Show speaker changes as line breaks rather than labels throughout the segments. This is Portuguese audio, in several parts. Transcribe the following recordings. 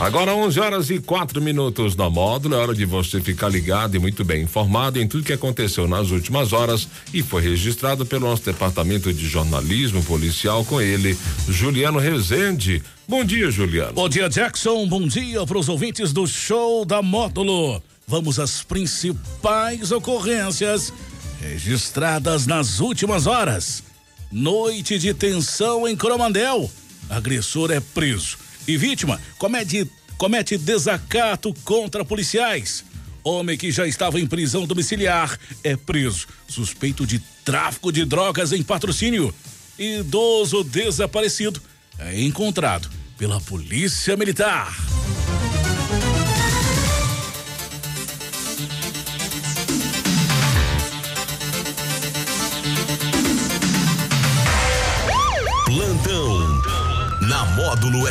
Agora 11 horas e quatro minutos na módulo, é hora de você ficar ligado e muito bem informado em tudo que aconteceu nas últimas horas e foi registrado pelo nosso departamento de jornalismo policial com ele, Juliano Rezende. Bom dia, Juliano.
Bom dia, Jackson. Bom dia para os ouvintes do show da módulo. Vamos às principais ocorrências registradas nas últimas horas. Noite de tensão em Coromandel. Agressor é preso e vítima comete, comete desacato contra policiais. Homem que já estava em prisão domiciliar é preso, suspeito de tráfico de drogas em patrocínio. Idoso desaparecido é encontrado pela Polícia Militar.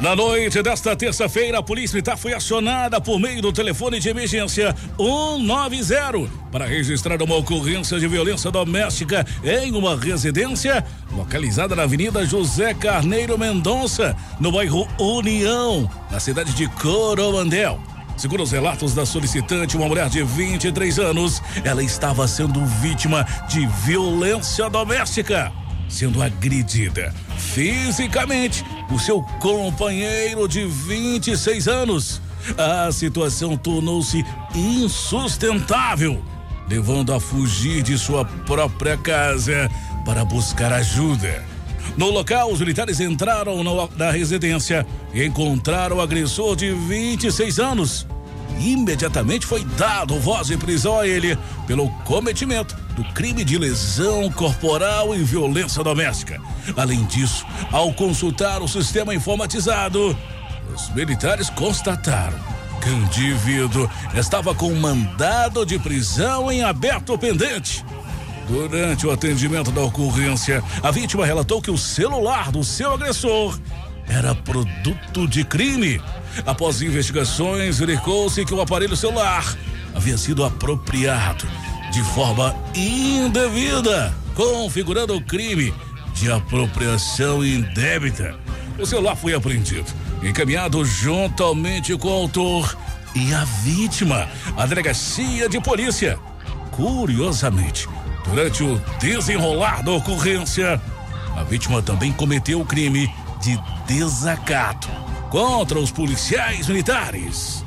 Na noite desta terça-feira, a Polícia Militar foi acionada por meio do telefone de emergência 190 para registrar uma ocorrência de violência doméstica em uma residência localizada na Avenida José Carneiro Mendonça, no bairro União, na cidade de Coromandel. Segundo os relatos da solicitante, uma mulher de 23 anos, ela estava sendo vítima de violência doméstica sendo agredida fisicamente por seu companheiro de 26 anos. A situação tornou-se insustentável, levando a fugir de sua própria casa para buscar ajuda. No local, os militares entraram na residência e encontraram o agressor de 26 anos. Imediatamente foi dado voz de prisão a ele pelo cometimento do crime de lesão corporal e violência doméstica. Além disso, ao consultar o sistema informatizado, os militares constataram que o indivíduo estava com mandado de prisão em aberto pendente. Durante o atendimento da ocorrência, a vítima relatou que o celular do seu agressor era produto de crime. Após investigações, verificou-se que o aparelho celular havia sido apropriado de forma indevida, configurando o crime de apropriação indébita. O celular foi apreendido, encaminhado juntamente com o autor e a vítima à delegacia de polícia. Curiosamente, durante o desenrolar da ocorrência, a vítima também cometeu o crime de desacato contra os policiais militares.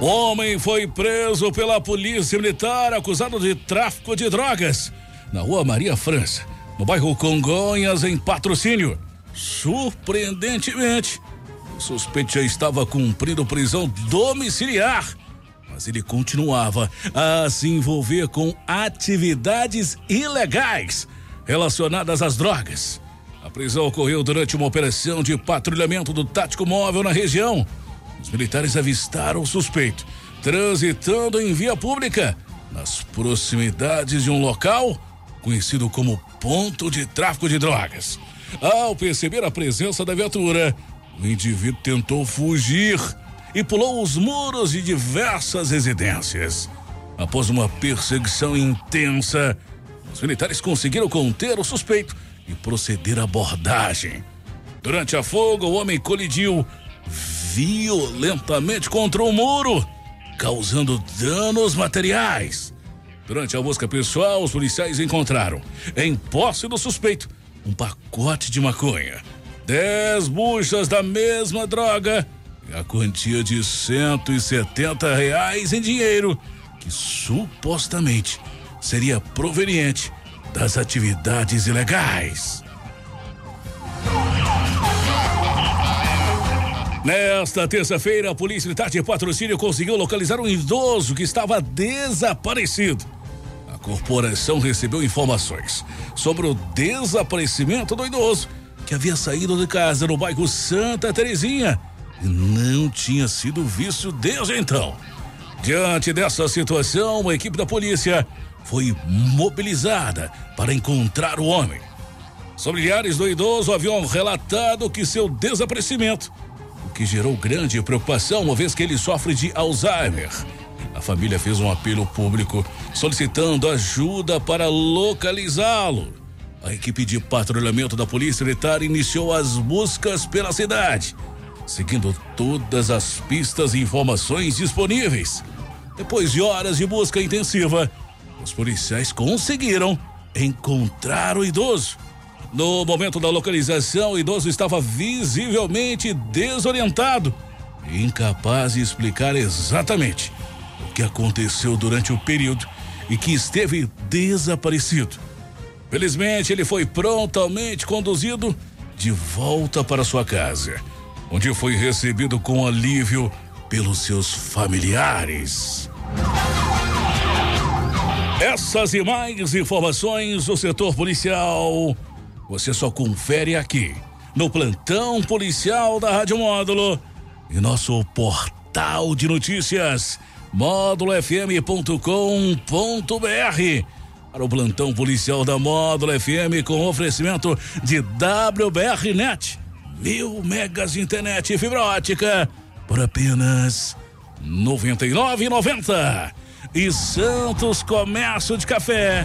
Homem foi preso pela polícia militar acusado de tráfico de drogas na rua Maria França, no bairro Congonhas, em patrocínio. Surpreendentemente, o suspeito já estava cumprindo prisão domiciliar, mas ele continuava a se envolver com atividades ilegais relacionadas às drogas. A prisão ocorreu durante uma operação de patrulhamento do tático móvel na região os militares avistaram o suspeito transitando em via pública nas proximidades de um local conhecido como ponto de tráfico de drogas. Ao perceber a presença da viatura, o indivíduo tentou fugir e pulou os muros de diversas residências. Após uma perseguição intensa, os militares conseguiram conter o suspeito e proceder à abordagem. Durante a fuga, o homem colidiu violentamente contra o muro, causando danos materiais. Durante a busca pessoal, os policiais encontraram, em posse do suspeito, um pacote de maconha, dez buchas da mesma droga e a quantia de 170 reais em dinheiro, que supostamente seria proveniente das atividades ilegais. Nesta terça-feira, a Polícia Militar de Patrocínio conseguiu localizar um idoso que estava desaparecido. A corporação recebeu informações sobre o desaparecimento do idoso, que havia saído de casa no bairro Santa Terezinha e não tinha sido visto desde então. Diante dessa situação, a equipe da polícia foi mobilizada para encontrar o homem. Os familiares do idoso haviam relatado que seu desaparecimento, que gerou grande preocupação, uma vez que ele sofre de Alzheimer. A família fez um apelo público solicitando ajuda para localizá-lo. A equipe de patrulhamento da Polícia Militar iniciou as buscas pela cidade, seguindo todas as pistas e informações disponíveis. Depois de horas de busca intensiva, os policiais conseguiram encontrar o idoso. No momento da localização, o idoso estava visivelmente desorientado e incapaz de explicar exatamente o que aconteceu durante o período e que esteve desaparecido. Felizmente, ele foi prontamente conduzido de volta para sua casa, onde foi recebido com alívio pelos seus familiares. Essas e mais informações do setor policial você só confere aqui no plantão policial da Rádio Módulo e nosso portal de notícias módulofm.com.br para o plantão policial da Módulo FM com oferecimento de WBRnet, mil megas de internet e fibra ótica por apenas R$ 99,90 e Santos Comércio de Café